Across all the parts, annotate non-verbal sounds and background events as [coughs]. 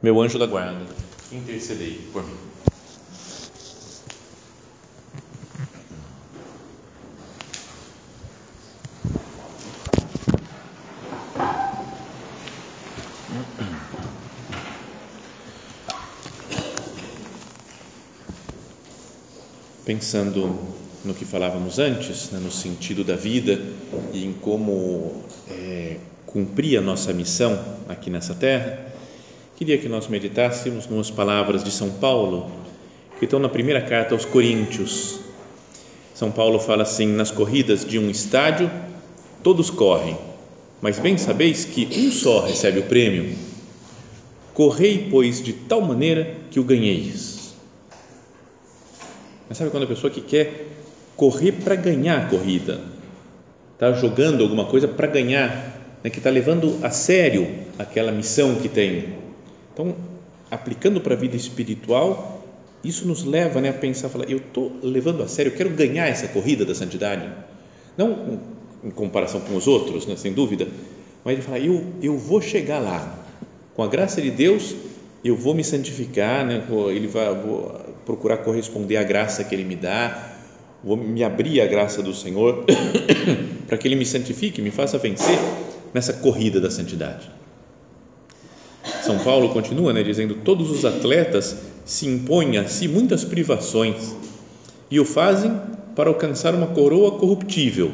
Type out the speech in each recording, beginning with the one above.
meu anjo da guarda, intercedei por mim. Pensando no que falávamos antes, né, no sentido da vida e em como é, cumprir a nossa missão aqui nessa terra, Queria que nós meditássemos nas palavras de São Paulo, que estão na primeira carta aos Coríntios. São Paulo fala assim: nas corridas de um estádio, todos correm, mas bem sabeis que um só recebe o prêmio. Correi, pois, de tal maneira que o ganheis. Mas sabe quando a pessoa que quer correr para ganhar a corrida, está jogando alguma coisa para ganhar, né, que está levando a sério aquela missão que tem então, aplicando para a vida espiritual, isso nos leva né, a pensar, falar, eu estou levando a sério, eu quero ganhar essa corrida da santidade, não em comparação com os outros, né, sem dúvida, mas ele fala, eu, eu vou chegar lá, com a graça de Deus, eu vou me santificar, né, ele vai, vou procurar corresponder à graça que ele me dá, vou me abrir à graça do Senhor, [coughs] para que ele me santifique, me faça vencer nessa corrida da santidade. São Paulo continua né, dizendo: todos os atletas se impõem a si muitas privações e o fazem para alcançar uma coroa corruptível.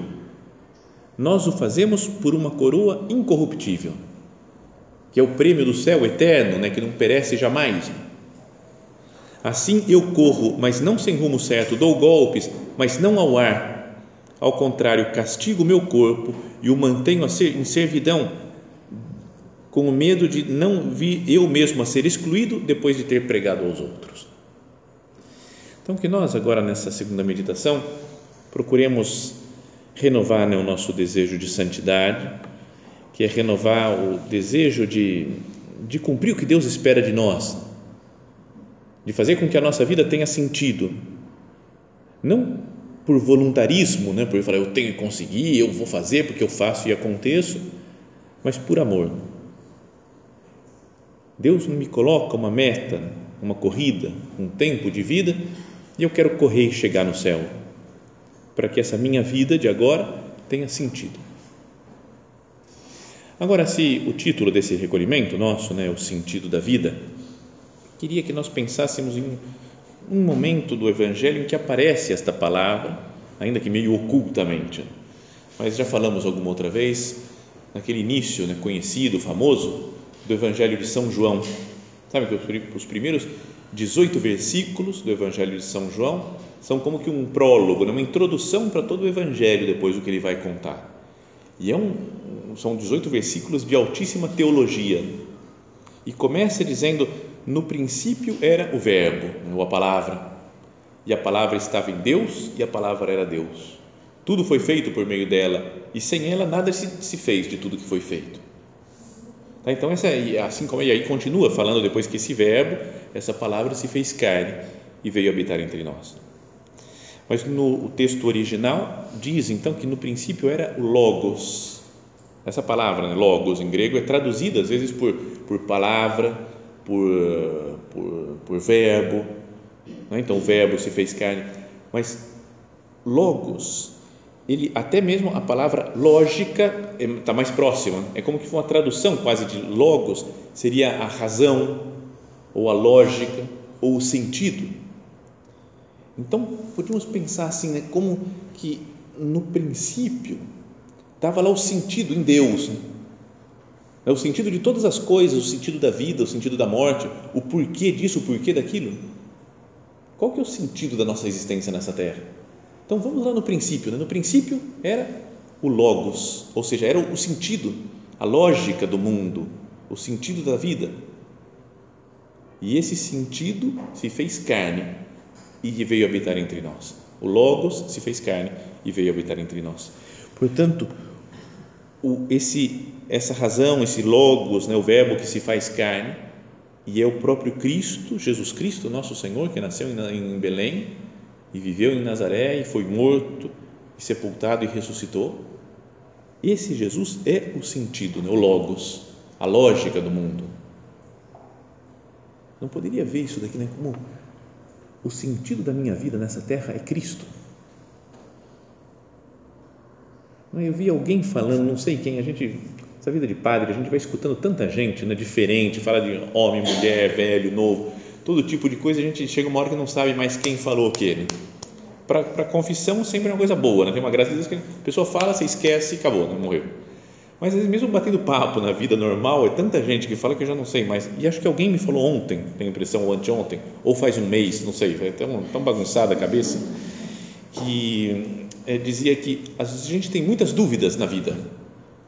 Nós o fazemos por uma coroa incorruptível, que é o prêmio do céu eterno, né, que não perece jamais. Assim eu corro, mas não sem rumo certo, dou golpes, mas não ao ar. Ao contrário, castigo meu corpo e o mantenho em servidão com o medo de não vir eu mesmo a ser excluído depois de ter pregado aos outros. Então, que nós agora nessa segunda meditação procuremos renovar né, o nosso desejo de santidade, que é renovar o desejo de, de cumprir o que Deus espera de nós, de fazer com que a nossa vida tenha sentido, não por voluntarismo, né, por falar eu tenho que conseguir, eu vou fazer porque eu faço e aconteço, mas por amor Deus me coloca uma meta, uma corrida, um tempo de vida e eu quero correr e chegar no céu, para que essa minha vida de agora tenha sentido. Agora, se o título desse recolhimento nosso, né, o sentido da vida, queria que nós pensássemos em um momento do Evangelho em que aparece esta palavra, ainda que meio ocultamente, mas já falamos alguma outra vez, naquele início né, conhecido, famoso, do Evangelho de São João. Sabe que os primeiros 18 versículos do Evangelho de São João são como que um prólogo, né? uma introdução para todo o Evangelho depois do que ele vai contar. E é um, são 18 versículos de altíssima teologia. E começa dizendo: No princípio era o Verbo, ou a palavra, e a palavra estava em Deus, e a palavra era Deus. Tudo foi feito por meio dela, e sem ela nada se, se fez de tudo que foi feito. Tá? Então, essa, assim como, e aí continua falando depois que esse verbo, essa palavra se fez carne e veio habitar entre nós. Mas no texto original diz então que no princípio era logos. Essa palavra, né, logos em grego, é traduzida às vezes por, por palavra, por, por, por verbo. Né? Então, o verbo se fez carne. Mas logos ele até mesmo a palavra lógica está mais próxima, é como que uma tradução quase de logos, seria a razão, ou a lógica, ou o sentido. Então, podemos pensar assim, né, como que no princípio estava lá o sentido em Deus, né? É o sentido de todas as coisas, o sentido da vida, o sentido da morte, o porquê disso, o porquê daquilo. Qual que é o sentido da nossa existência nessa terra? Então vamos lá no princípio. Né? No princípio era o logos, ou seja, era o sentido, a lógica do mundo, o sentido da vida. E esse sentido se fez carne e veio habitar entre nós. O Logos se fez carne e veio habitar entre nós. Portanto, o, esse, essa razão, esse Logos, né, o Verbo que se faz carne, e é o próprio Cristo, Jesus Cristo, nosso Senhor, que nasceu em, em Belém e viveu em Nazaré e foi morto, e sepultado e ressuscitou. Esse Jesus é o sentido, né, o Logos, a lógica do mundo. Não poderia ver isso daqui né, como o sentido da minha vida nessa terra é Cristo. Eu vi alguém falando, não sei quem, a gente, essa vida de padre, a gente vai escutando tanta gente né, diferente, fala de homem, mulher, velho, novo, todo tipo de coisa, a gente chega uma hora que não sabe mais quem falou o quê. Né? Para confissão sempre é uma coisa boa, né? tem uma graça de Deus que a pessoa fala, você esquece e acabou, né? morreu. Mas às vezes, mesmo batendo papo na vida normal, é tanta gente que fala que eu já não sei mais. E acho que alguém me falou ontem, tenho a impressão, ou anteontem, ou faz um mês, não sei, foi tão, tão bagunçada a cabeça, que é, dizia que a gente tem muitas dúvidas na vida.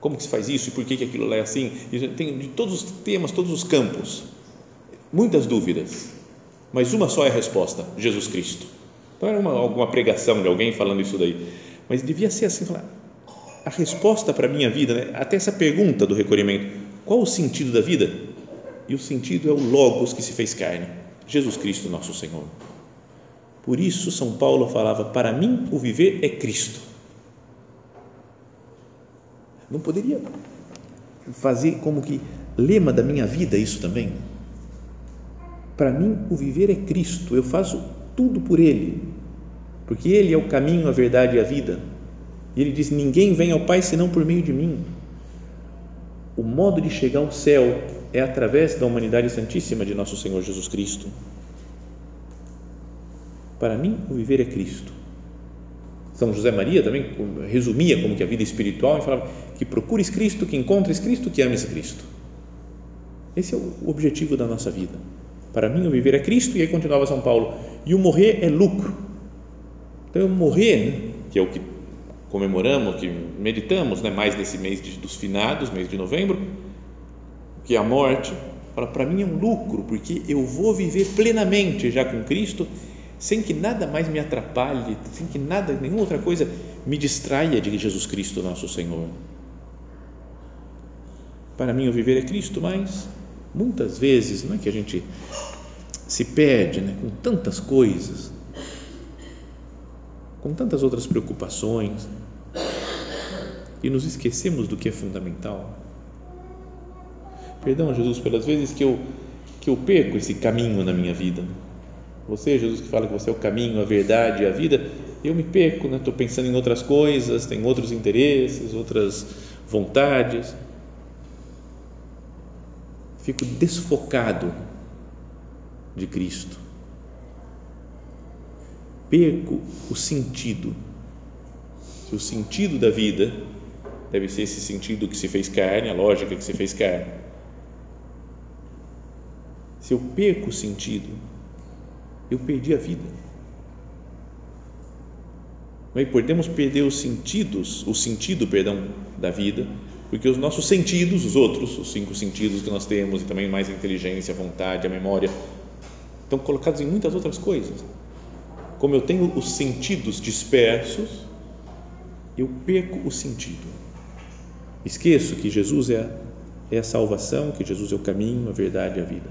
Como que se faz isso e por que, que aquilo é assim? E tem de todos os temas, todos os campos. Muitas dúvidas. Mas uma só é a resposta: Jesus Cristo. Então era uma, alguma pregação de alguém falando isso daí. Mas devia ser assim: falar, a resposta para a minha vida, né? até essa pergunta do recolhimento: qual o sentido da vida? E o sentido é o Logos que se fez carne, Jesus Cristo, nosso Senhor. Por isso, São Paulo falava: para mim, o viver é Cristo. Não poderia fazer como que lema da minha vida isso também? Para mim, o viver é Cristo, eu faço tudo por Ele, porque Ele é o caminho, a verdade e a vida e ele diz: Ninguém vem ao Pai senão por meio de mim. O modo de chegar ao céu é através da humanidade santíssima de nosso Senhor Jesus Cristo. Para mim, o viver é Cristo. São José Maria também resumia como que a vida espiritual e falava que procures Cristo, que encontres Cristo, que ames Cristo. Esse é o objetivo da nossa vida. Para mim, o viver é Cristo, e aí continuava São Paulo, e o morrer é lucro. Então, eu morrer, né, que é o que comemoramos, que meditamos né, mais nesse mês de, dos finados, mês de novembro, que é a morte, para mim é um lucro, porque eu vou viver plenamente já com Cristo, sem que nada mais me atrapalhe, sem que nada, nenhuma outra coisa me distraia de Jesus Cristo, nosso Senhor. Para mim, o viver é Cristo, mas muitas vezes não é que a gente se perde né, com tantas coisas, com tantas outras preocupações e nos esquecemos do que é fundamental. Perdão, Jesus, pelas vezes que eu que eu perco esse caminho na minha vida. Você, Jesus, que fala que você é o caminho, a verdade e a vida, eu me perco, né? estou pensando em outras coisas, tenho outros interesses, outras vontades. Fico desfocado de Cristo perco o sentido. Se o sentido da vida deve ser esse sentido que se fez carne, a lógica que se fez carne. Se eu perco o sentido, eu perdi a vida. E podemos perder os sentidos, o sentido, perdão, da vida, porque os nossos sentidos, os outros, os cinco sentidos que nós temos e também mais a inteligência, a vontade, a memória, estão colocados em muitas outras coisas como eu tenho os sentidos dispersos, eu perco o sentido. Esqueço que Jesus é a, é a salvação, que Jesus é o caminho, a verdade e a vida.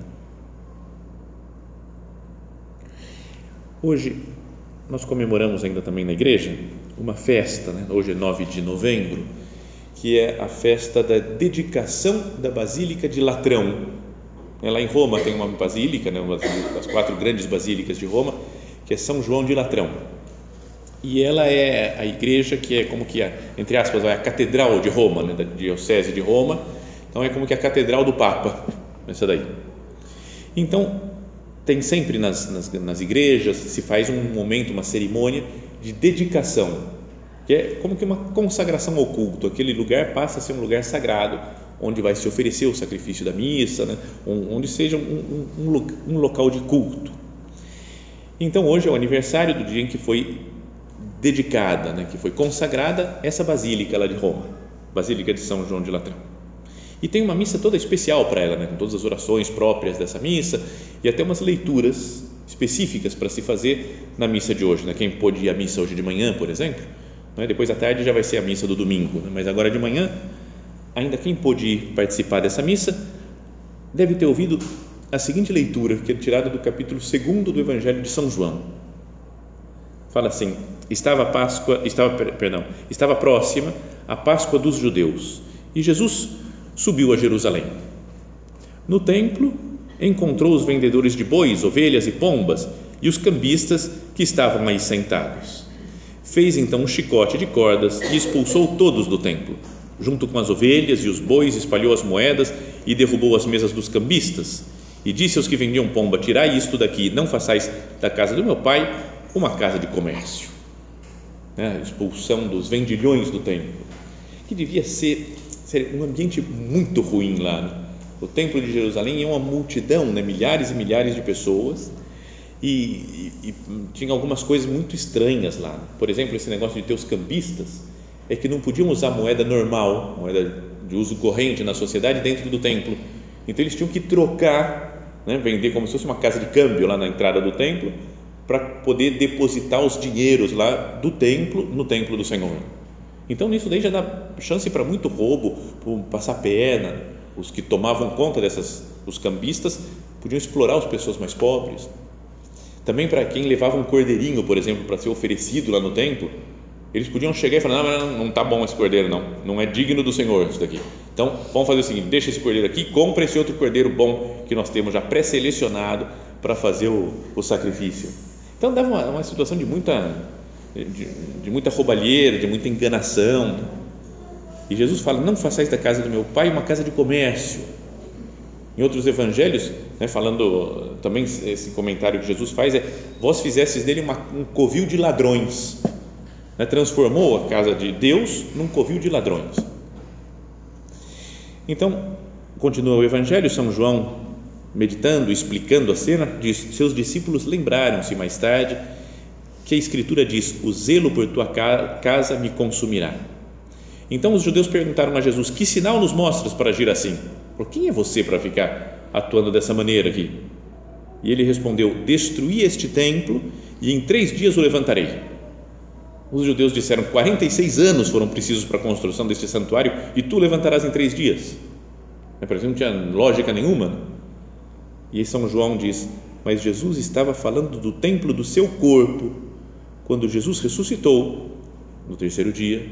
Hoje, nós comemoramos ainda também na igreja uma festa, né? hoje é 9 de novembro, que é a festa da dedicação da Basílica de Latrão. Lá em Roma tem uma basílica, né? uma das quatro grandes basílicas de Roma, que é São João de Latrão. E ela é a igreja que é como que, a, entre aspas, a catedral de Roma, né, da diocese de Roma. Então é como que a catedral do Papa, [laughs] essa daí. Então, tem sempre nas, nas, nas igrejas, se faz um momento, uma cerimônia de dedicação, que é como que uma consagração ao culto. Aquele lugar passa a ser um lugar sagrado, onde vai se oferecer o sacrifício da missa, né? onde seja um, um, um, um local de culto. Então, hoje é o aniversário do dia em que foi dedicada, né, que foi consagrada essa basílica lá de Roma, Basílica de São João de Latrão. E tem uma missa toda especial para ela, né? com todas as orações próprias dessa missa e até umas leituras específicas para se fazer na missa de hoje. Né? Quem pôde ir à missa hoje de manhã, por exemplo, né? depois à tarde já vai ser a missa do domingo, né? mas agora de manhã, ainda quem pôde participar dessa missa deve ter ouvido a seguinte leitura, que é tirada do capítulo 2 do Evangelho de São João. Fala assim: estava Páscoa, estava, perdão, estava próxima a Páscoa dos judeus e Jesus subiu a Jerusalém. No templo, encontrou os vendedores de bois, ovelhas e pombas e os cambistas que estavam aí sentados. Fez então um chicote de cordas e expulsou todos do templo. Junto com as ovelhas e os bois, espalhou as moedas e derrubou as mesas dos cambistas. E disse aos que vendiam pomba: Tirai isto daqui, não façais da casa do meu pai uma casa de comércio. É, expulsão dos vendilhões do templo, que devia ser um ambiente muito ruim lá. Né? O templo de Jerusalém é uma multidão, né? milhares e milhares de pessoas, e, e, tinha algumas coisas muito estranhas lá. Por exemplo, esse negócio de ter os cambistas, é que não podiam usar moeda normal, moeda de uso corrente na sociedade dentro do templo. Então eles tinham que trocar, né? vender como se fosse uma casa de câmbio lá na entrada do templo, para poder depositar os dinheiros lá do templo no templo do Senhor. Então, nisso daí já dá chance para muito roubo, para passar perna. Os que tomavam conta dessas, os cambistas, podiam explorar as pessoas mais pobres. Também para quem levava um cordeirinho, por exemplo, para ser oferecido lá no templo, eles podiam chegar e falar: não, não, não tá bom esse cordeiro, não, não é digno do Senhor isso daqui. Então, vamos fazer o seguinte: deixa esse cordeiro aqui, compra esse outro cordeiro bom que nós temos já pré-selecionado para fazer o, o sacrifício. Então, dava uma, uma situação de muita de, de muita roubalheira, de muita enganação. E Jesus fala: Não façais da casa do meu pai uma casa de comércio. Em outros evangelhos, né, falando também esse comentário que Jesus faz é: Vós fizestes dele uma, um covil de ladrões. Né, transformou a casa de Deus num covil de ladrões. Então, continua o evangelho, São João, meditando, explicando a cena, diz: Seus discípulos lembraram-se mais tarde que a Escritura diz: O zelo por tua casa me consumirá. Então os judeus perguntaram a Jesus: Que sinal nos mostras para agir assim? Por quem é você para ficar atuando dessa maneira aqui? E ele respondeu: Destruí este templo e em três dias o levantarei. Os judeus disseram: 46 anos foram precisos para a construção deste santuário e tu levantarás em três dias. Parece que não tinha lógica nenhuma. E São João diz: Mas Jesus estava falando do templo do seu corpo quando Jesus ressuscitou no terceiro dia,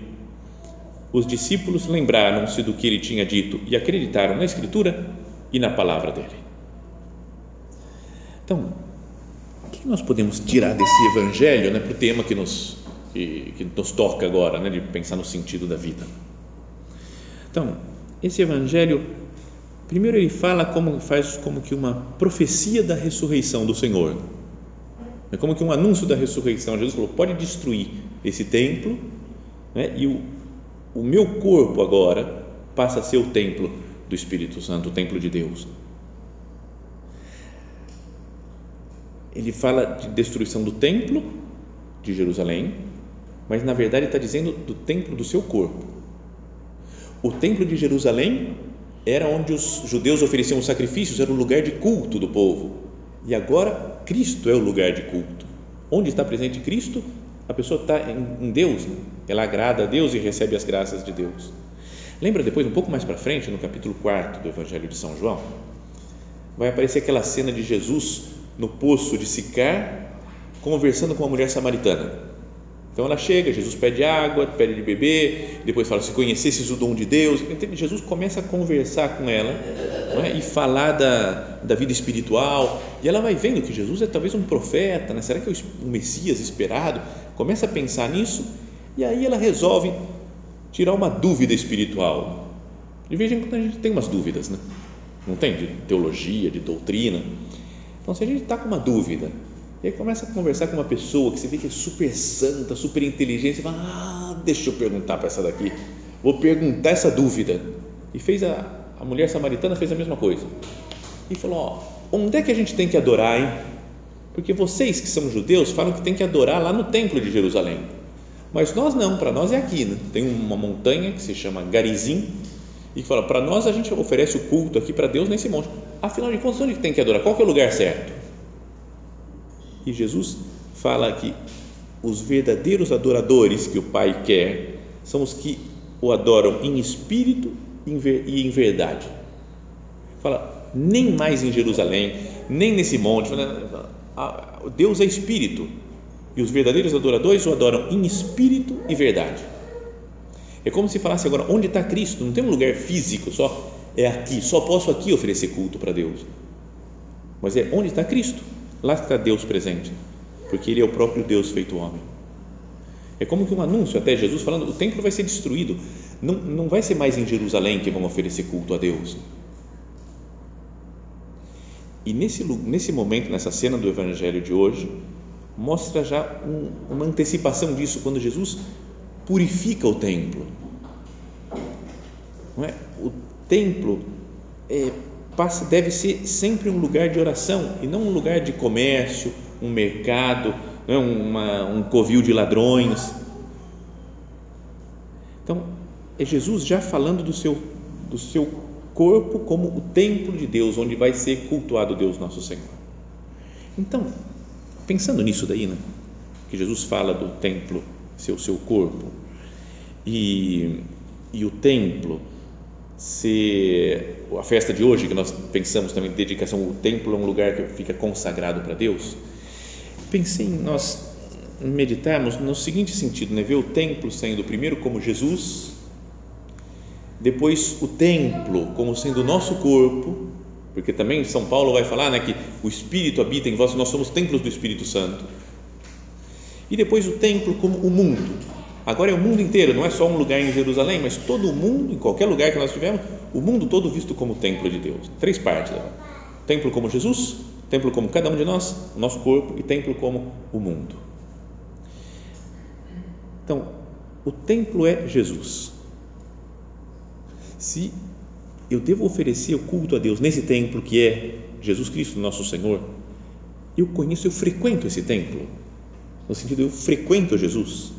os discípulos lembraram-se do que ele tinha dito e acreditaram na Escritura e na palavra dele. Então, o que nós podemos tirar desse evangelho né, para o tema que nos, que, que nos toca agora, né, de pensar no sentido da vida? Então, esse evangelho, primeiro ele fala como faz como que uma profecia da ressurreição do Senhor é como que um anúncio da ressurreição. Jesus falou: pode destruir esse templo, né? e o, o meu corpo agora passa a ser o templo do Espírito Santo, o templo de Deus. Ele fala de destruição do templo de Jerusalém, mas na verdade está dizendo do templo do seu corpo. O templo de Jerusalém era onde os judeus ofereciam os sacrifícios, era o lugar de culto do povo. E agora Cristo é o lugar de culto. Onde está presente Cristo, a pessoa está em, Deus, né? ela agrada a Deus e recebe as graças de Deus. Lembra depois, um pouco mais para frente, no capítulo 4 do Evangelho de São João, vai aparecer aquela cena de Jesus no poço de Sicar, conversando com uma mulher samaritana. Então ela chega, Jesus pede água, pede de beber, depois fala: se conhecesses o dom de Deus. Então, Jesus começa a conversar com ela é? e falar da, da vida espiritual. E ela vai vendo que Jesus é talvez um profeta, né? será que é o Messias esperado? Começa a pensar nisso e aí ela resolve tirar uma dúvida espiritual. De vez em quando a gente tem umas dúvidas, né? não tem? De teologia, de doutrina. Então, se a gente está com uma dúvida, e aí começa a conversar com uma pessoa que você vê que é super santa, super inteligente, você fala, ah, deixa eu perguntar para essa daqui, vou perguntar essa dúvida. E fez a, a mulher samaritana fez a mesma coisa. E falou, ó, onde é que a gente tem que adorar, hein? Porque vocês que são judeus falam que tem que adorar lá no templo de Jerusalém. Mas nós não, para nós é aqui, né? tem uma montanha que se chama Garizim, e fala, para nós a gente oferece o culto aqui para Deus nesse monte. Afinal de contas, onde tem que adorar? Qual que é o lugar certo? E Jesus fala que os verdadeiros adoradores que o Pai quer são os que o adoram em espírito e em verdade. Fala, nem mais em Jerusalém, nem nesse monte. Deus é espírito e os verdadeiros adoradores o adoram em espírito e verdade. É como se falasse agora, onde está Cristo? Não tem um lugar físico só, é aqui, só posso aqui oferecer culto para Deus. Mas é onde está Cristo? Lá está Deus presente, porque Ele é o próprio Deus feito homem. É como que um anúncio até Jesus falando: o templo vai ser destruído, não, não vai ser mais em Jerusalém que vão oferecer culto a Deus. E nesse, nesse momento, nessa cena do Evangelho de hoje, mostra já um, uma antecipação disso, quando Jesus purifica o templo. Não é? O templo é, passa, deve ser sempre um lugar de oração e não um lugar de comércio, um mercado, não é? Uma, um covil de ladrões. Então, é Jesus já falando do seu, do seu corpo como o templo de Deus, onde vai ser cultuado Deus nosso Senhor. Então, pensando nisso daí, né? que Jesus fala do templo ser o seu corpo e, e o templo ser a festa de hoje que nós pensamos também dedicação o templo é um lugar que fica consagrado para Deus pensei em nós meditarmos no seguinte sentido né ver o templo sendo primeiro como Jesus depois o templo como sendo o nosso corpo porque também São Paulo vai falar né, que o Espírito habita em vós, nós somos templos do Espírito Santo. E depois o templo como o mundo. Agora é o mundo inteiro, não é só um lugar em Jerusalém, mas todo o mundo, em qualquer lugar que nós estivermos, o mundo todo visto como templo de Deus. Três partes. Né? Templo como Jesus, templo como cada um de nós, o nosso corpo, e templo como o mundo. Então, o templo é Jesus. Se eu devo oferecer o culto a Deus nesse templo que é Jesus Cristo, nosso Senhor, eu conheço, eu frequento esse templo, no sentido, eu frequento Jesus,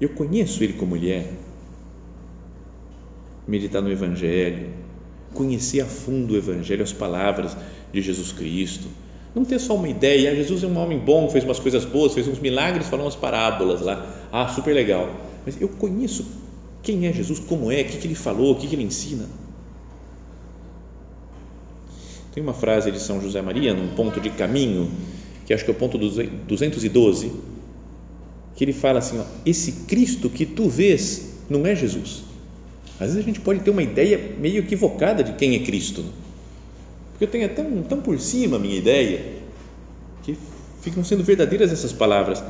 eu conheço Ele como Ele é, meditar no Evangelho, conhecer a fundo o Evangelho, as palavras de Jesus Cristo, não ter só uma ideia, ah, Jesus é um homem bom, fez umas coisas boas, fez uns milagres, falou umas parábolas lá, ah, super legal, mas eu conheço quem é Jesus, como é, o que, que ele falou, o que, que ele ensina. Tem uma frase de São José Maria, num ponto de caminho, que acho que é o ponto 212, que ele fala assim: ó, esse Cristo que tu vês não é Jesus. Às vezes a gente pode ter uma ideia meio equivocada de quem é Cristo, porque eu tenho tão, tão por cima a minha ideia, que ficam sendo verdadeiras essas palavras.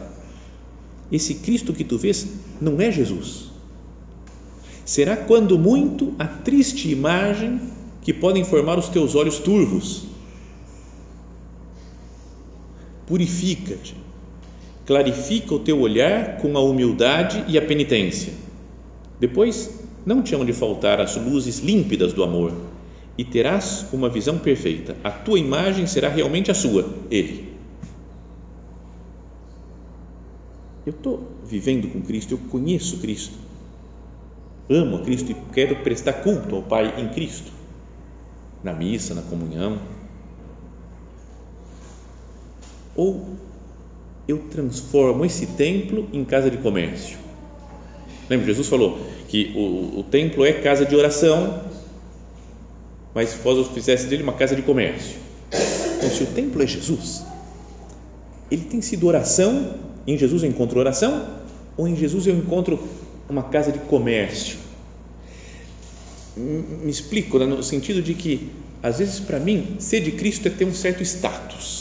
Esse Cristo que tu vês não é Jesus será quando muito a triste imagem que podem formar os teus olhos turvos. Purifica-te, clarifica o teu olhar com a humildade e a penitência. Depois, não te hão de faltar as luzes límpidas do amor e terás uma visão perfeita. A tua imagem será realmente a sua, Ele. Eu estou vivendo com Cristo, eu conheço Cristo amo a Cristo e quero prestar culto ao Pai em Cristo, na missa, na comunhão. Ou eu transformo esse templo em casa de comércio. Lembra, Jesus falou que o, o templo é casa de oração, mas se vós fizesse dele uma casa de comércio. Então, se o templo é Jesus, ele tem sido oração, em Jesus eu encontro oração, ou em Jesus eu encontro uma casa de comércio. Me explico, né, no sentido de que, às vezes, para mim, ser de Cristo é ter um certo status.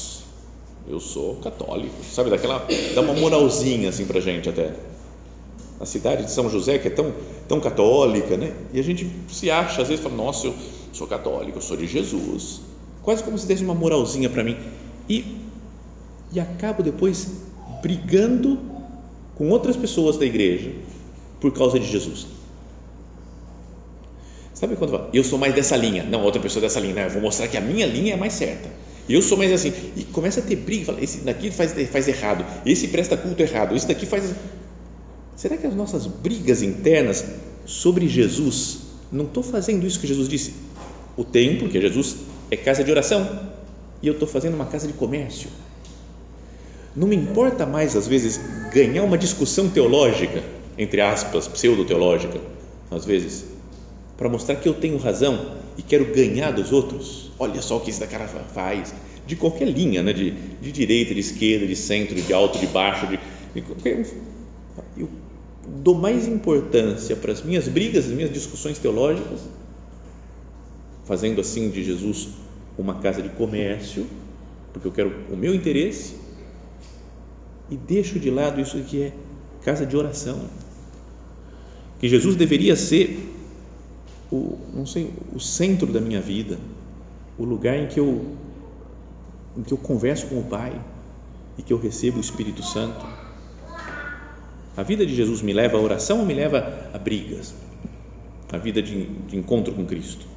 Eu sou católico, sabe? Daquela, dá uma moralzinha assim para gente até. A cidade de São José, que é tão, tão católica, né? E a gente se acha, às vezes, fala, nossa, eu sou católico, eu sou de Jesus. Quase como se desse uma moralzinha para mim. E, e acabo depois brigando com outras pessoas da igreja por causa de Jesus. Sabe quando fala, eu sou mais dessa linha, não, outra pessoa dessa linha, não, eu vou mostrar que a minha linha é mais certa. Eu sou mais assim, e começa a ter briga, fala, esse daqui faz, faz errado, esse presta culto errado, esse daqui faz. Será que as nossas brigas internas sobre Jesus, não estou fazendo isso que Jesus disse. O templo, que Jesus, é casa de oração e eu estou fazendo uma casa de comércio. Não me importa mais, às vezes, ganhar uma discussão teológica, entre aspas, pseudo-teológica, às vezes, para mostrar que eu tenho razão e quero ganhar dos outros. Olha só o que esse cara faz. De qualquer linha, né? de, de direita, de esquerda, de centro, de alto, de baixo, de, de eu dou mais importância para as minhas brigas, as minhas discussões teológicas, fazendo assim de Jesus uma casa de comércio, porque eu quero o meu interesse, e deixo de lado isso que é casa de oração. Que Jesus deveria ser o, não sei, o centro da minha vida, o lugar em que eu em que eu converso com o Pai e que eu recebo o Espírito Santo. A vida de Jesus me leva à oração ou me leva a brigas? A vida de, de encontro com Cristo.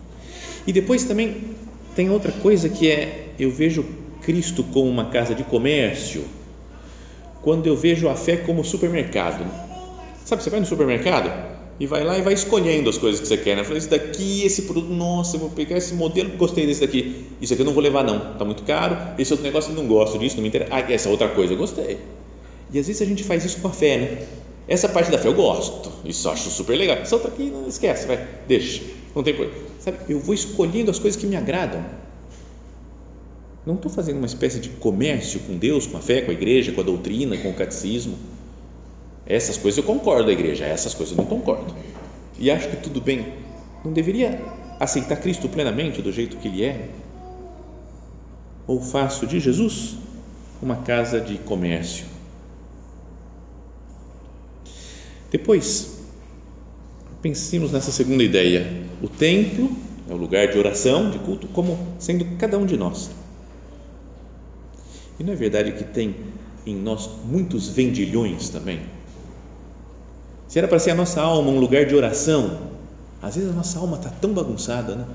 E depois também tem outra coisa que é eu vejo Cristo como uma casa de comércio quando eu vejo a fé como supermercado. Sabe, você vai no supermercado e vai lá e vai escolhendo as coisas que você quer. Né? Fala, esse daqui, esse produto, nossa, eu vou pegar esse modelo, gostei desse daqui. Isso aqui eu não vou levar, não, está muito caro. Esse outro negócio eu não gosto disso, não me interessa. Ah, essa outra coisa eu gostei. E às vezes a gente faz isso com a fé, né? Essa parte da fé eu gosto, isso eu acho super legal. Essa outra aqui, não esquece, vai, deixa, não tem problema. Sabe, eu vou escolhendo as coisas que me agradam. Não estou fazendo uma espécie de comércio com Deus, com a fé, com a igreja, com a doutrina, com o catecismo. Essas coisas eu concordo, a igreja, essas coisas eu não concordo. E acho que tudo bem. Não deveria aceitar Cristo plenamente do jeito que Ele é? Ou faço de Jesus uma casa de comércio? Depois, pensemos nessa segunda ideia. O templo é o lugar de oração, de culto, como sendo cada um de nós. E não é verdade que tem em nós muitos vendilhões também? Se era para ser a nossa alma um lugar de oração, às vezes a nossa alma está tão bagunçada, né?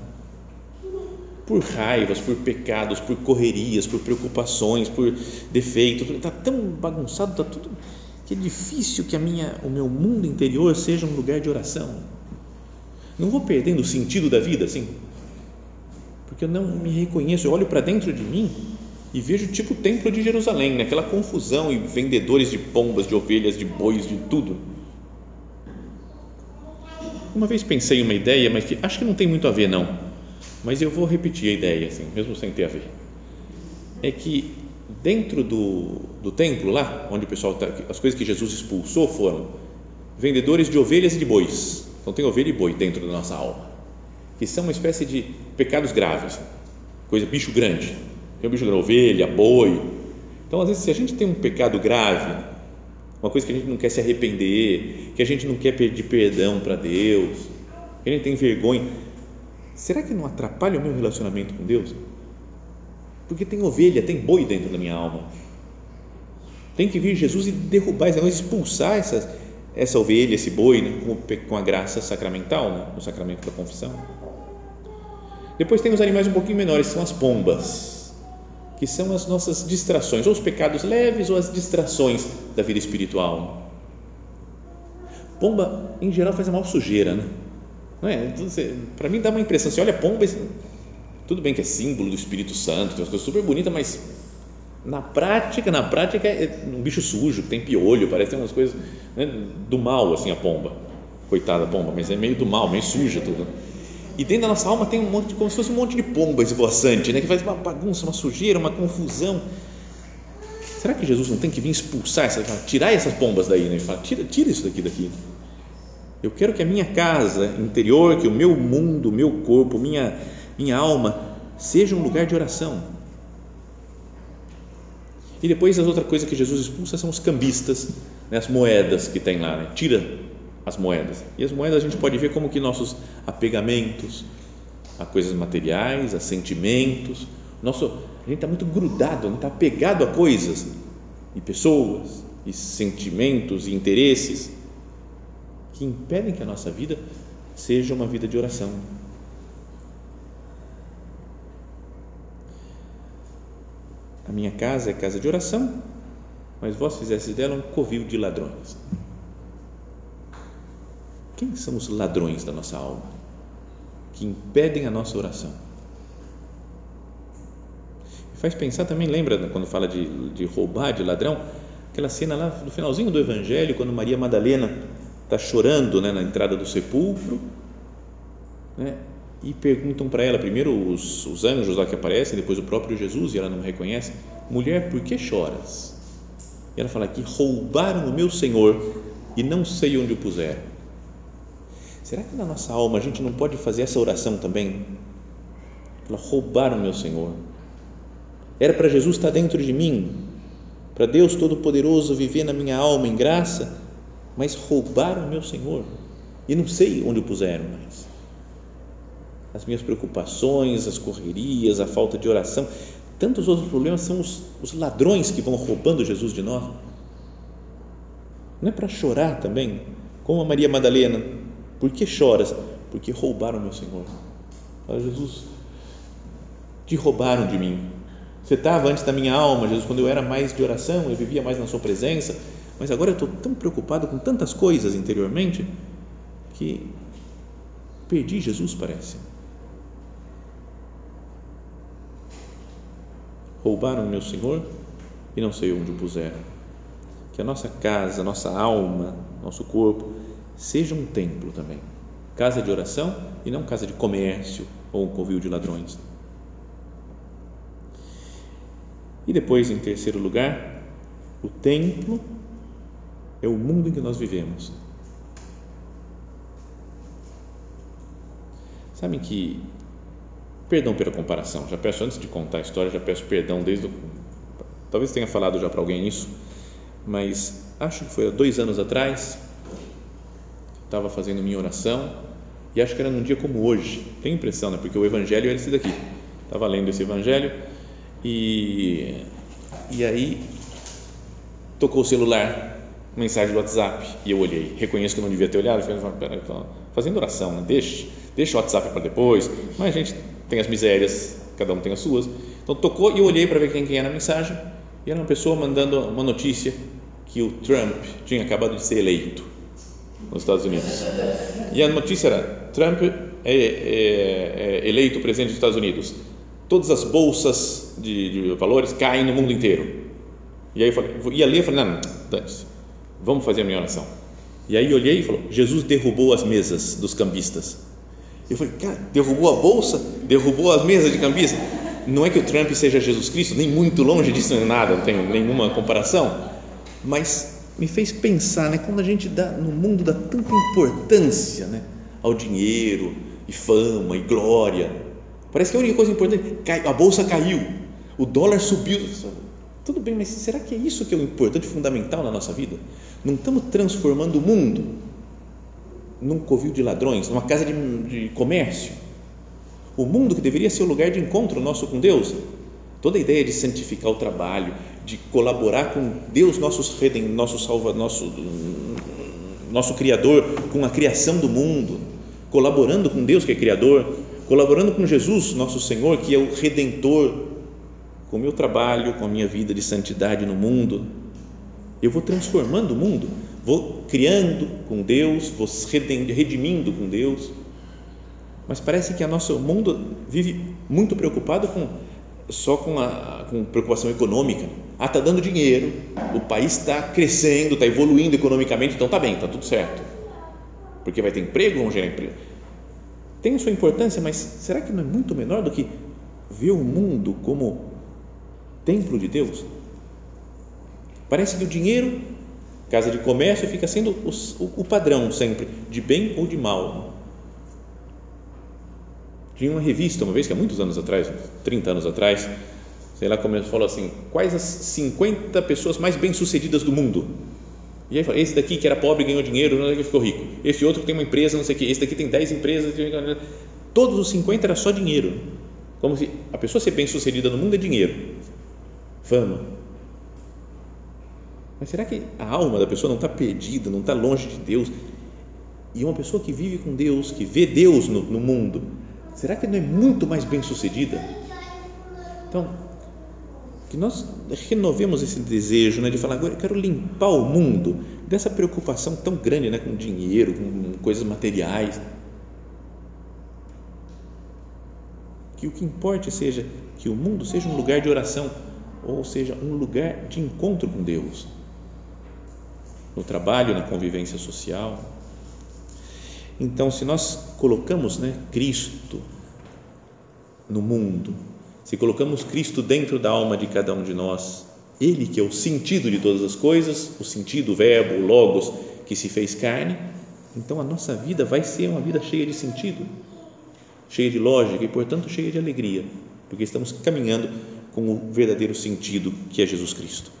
Por raivas, por pecados, por correrias, por preocupações, por defeitos, está tão bagunçado, está tudo que é difícil que a minha, o meu mundo interior seja um lugar de oração. Não vou perdendo o sentido da vida assim, porque eu não me reconheço. Eu olho para dentro de mim e vejo tipo o templo de Jerusalém, né? aquela confusão e vendedores de pombas, de ovelhas, de bois, de tudo. Uma vez pensei uma ideia, mas que acho que não tem muito a ver não, mas eu vou repetir a ideia assim, mesmo sem ter a ver. É que dentro do, do templo lá, onde o pessoal tá, as coisas que Jesus expulsou foram vendedores de ovelhas e de bois. Então tem ovelha e boi dentro da nossa alma, que são uma espécie de pecados graves, coisa bicho grande. Tem um bicho grande, ovelha, boi. Então às vezes se a gente tem um pecado grave, uma coisa que a gente não quer se arrepender, que a gente não quer pedir perdão para Deus, que a gente tem vergonha, será que não atrapalha o meu relacionamento com Deus? Porque tem ovelha, tem boi dentro da minha alma. Tem que vir Jesus e derrubar, expulsar essas, essa ovelha, esse boi, né, com, com, a graça sacramental, né, no sacramento da confissão. Depois tem os animais um pouquinho menores, são as pombas, que são as nossas distrações, ou os pecados leves ou as distrações da vida espiritual. Pomba, em geral, faz a maior sujeira, né? Não é? Para mim dá uma impressão, você olha pomba, tudo bem que é símbolo do Espírito Santo, tem umas coisas super bonitas, mas na prática, na prática é um bicho sujo, tem piolho, parece ter umas coisas né, do mal, assim, a pomba. Coitada da pomba, mas é meio do mal, meio suja tudo. E dentro da nossa alma tem um monte, como se fosse um monte de pomba esvoaçante, né, que faz uma bagunça, uma sujeira, uma confusão. Será que Jesus não tem que vir expulsar, essa, tirar essas pombas daí? Né? Ele fala, tira, tira isso daqui daqui. Eu quero que a minha casa interior, que o meu mundo, o meu corpo, minha, minha alma seja um lugar de oração e depois as outras coisas que Jesus expulsa são os cambistas, né, as moedas que tem lá, né? tira as moedas. E as moedas a gente pode ver como que nossos apegamentos a coisas materiais, a sentimentos, nosso, a gente está muito grudado, está apegado a coisas e pessoas e sentimentos e interesses que impedem que a nossa vida seja uma vida de oração. A minha casa é casa de oração, mas vós fizestes dela um covil de ladrões. Quem são os ladrões da nossa alma que impedem a nossa oração? Faz pensar também, lembra quando fala de, de roubar, de ladrão? Aquela cena lá no finalzinho do Evangelho, quando Maria Madalena está chorando né, na entrada do sepulcro né, e perguntam para ela, primeiro os, os anjos lá que aparecem, depois o próprio Jesus, e ela não reconhece: mulher, por que choras? E ela fala que roubaram o meu Senhor e não sei onde o puseram. Será que na nossa alma a gente não pode fazer essa oração também? Ela roubaram meu Senhor. Era para Jesus estar dentro de mim, para Deus Todo-Poderoso viver na minha alma em graça, mas roubaram meu Senhor e não sei onde o puseram mais. As minhas preocupações, as correrias, a falta de oração, tantos outros problemas são os, os ladrões que vão roubando Jesus de nós. Não é para chorar também, como a Maria Madalena. Por que choras? Porque roubaram meu Senhor. Fala, Jesus, te roubaram de mim. Você estava antes da minha alma, Jesus, quando eu era mais de oração, eu vivia mais na Sua presença, mas agora eu estou tão preocupado com tantas coisas interiormente que perdi Jesus, parece. Roubaram meu Senhor e não sei onde o puseram. Que a nossa casa, nossa alma, nosso corpo seja um templo também, casa de oração e não casa de comércio ou um covil de ladrões. E depois, em terceiro lugar, o templo é o mundo em que nós vivemos. Sabem que, perdão pela comparação, já peço antes de contar a história, já peço perdão desde o. Talvez tenha falado já para alguém isso, mas acho que foi há dois anos atrás, estava fazendo minha oração e acho que era num dia como hoje, tenho impressão, né? porque o Evangelho é esse daqui. Estava lendo esse Evangelho e, e aí tocou o celular, mensagem do WhatsApp, e eu olhei. Reconheço que eu não devia ter olhado, falei, fazendo oração, né? deixa, deixa o WhatsApp para depois, mas a gente tem as misérias, cada um tem as suas. Então tocou e eu olhei para ver quem, quem era a mensagem, e era uma pessoa mandando uma notícia que o Trump tinha acabado de ser eleito nos Estados Unidos. E a notícia era: Trump é, é, é eleito presidente dos Estados Unidos todas as bolsas de, de valores caem no mundo inteiro. E aí eu falei, ia ler, eu falei, não, dane-se, vamos fazer a minha oração. E aí olhei e falou, Jesus derrubou as mesas dos cambistas. Eu falei, cara, derrubou a bolsa, derrubou as mesas de cambista. Não é que o Trump seja Jesus Cristo, nem muito longe disso, nem nada, não tenho nenhuma comparação, mas me fez pensar, né, quando a gente dá, no mundo dá tanta importância, né, ao dinheiro e fama e glória, Parece que a única coisa importante, a bolsa caiu, o dólar subiu. Tudo bem, mas será que é isso que é o importante, fundamental na nossa vida? Não estamos transformando o mundo num covil de ladrões, numa casa de, de comércio. O mundo que deveria ser o lugar de encontro nosso com Deus. Toda a ideia de santificar o trabalho, de colaborar com Deus, nosso redem, nosso salva, nosso nosso criador, com a criação do mundo, colaborando com Deus que é criador, colaborando com Jesus, nosso Senhor, que é o redentor, com o meu trabalho, com a minha vida de santidade no mundo, eu vou transformando o mundo, vou criando com Deus, vou redimindo com Deus. Mas parece que o nosso mundo vive muito preocupado com só com a com preocupação econômica. Ah, está dando dinheiro, o país está crescendo, está evoluindo economicamente, então está bem, está tudo certo. Porque vai ter emprego, vão gerar emprego tem sua importância, mas será que não é muito menor do que ver o mundo como templo de Deus? Parece que o dinheiro, casa de comércio, fica sendo o, o padrão sempre, de bem ou de mal. Tinha uma revista uma vez, que há muitos anos atrás, 30 anos atrás, sei lá como falou assim, quais as 50 pessoas mais bem-sucedidas do mundo? E aí fala, esse daqui que era pobre ganhou dinheiro, não é que ficou rico. Esse outro que tem uma empresa, não sei o quê. Esse daqui tem 10 empresas. Todos os 50 era só dinheiro. Como se a pessoa ser bem sucedida no mundo é dinheiro, fama. Mas será que a alma da pessoa não está perdida, não está longe de Deus? E uma pessoa que vive com Deus, que vê Deus no, no mundo, será que não é muito mais bem sucedida? Então, que nós renovemos esse desejo né, de falar, agora eu quero limpar o mundo dessa preocupação tão grande né, com dinheiro, com coisas materiais. Que o que importe seja que o mundo seja um lugar de oração, ou seja, um lugar de encontro com Deus. No trabalho, na convivência social. Então, se nós colocamos né, Cristo no mundo, se colocamos Cristo dentro da alma de cada um de nós, Ele que é o sentido de todas as coisas, o sentido, o verbo, o logos que se fez carne, então a nossa vida vai ser uma vida cheia de sentido, cheia de lógica e, portanto, cheia de alegria, porque estamos caminhando com o verdadeiro sentido que é Jesus Cristo.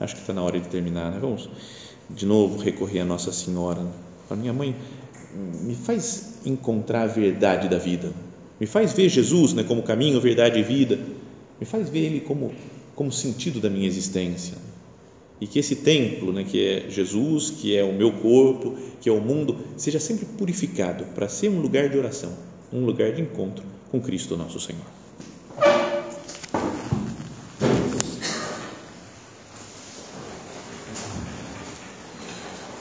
Acho que está na hora de terminar, né? Vamos de novo recorrer a Nossa Senhora. A minha mãe me faz encontrar a verdade da vida me faz ver Jesus né, como caminho, verdade e vida, me faz ver Ele como, como sentido da minha existência. E que esse templo, né, que é Jesus, que é o meu corpo, que é o mundo, seja sempre purificado para ser um lugar de oração, um lugar de encontro com Cristo nosso Senhor.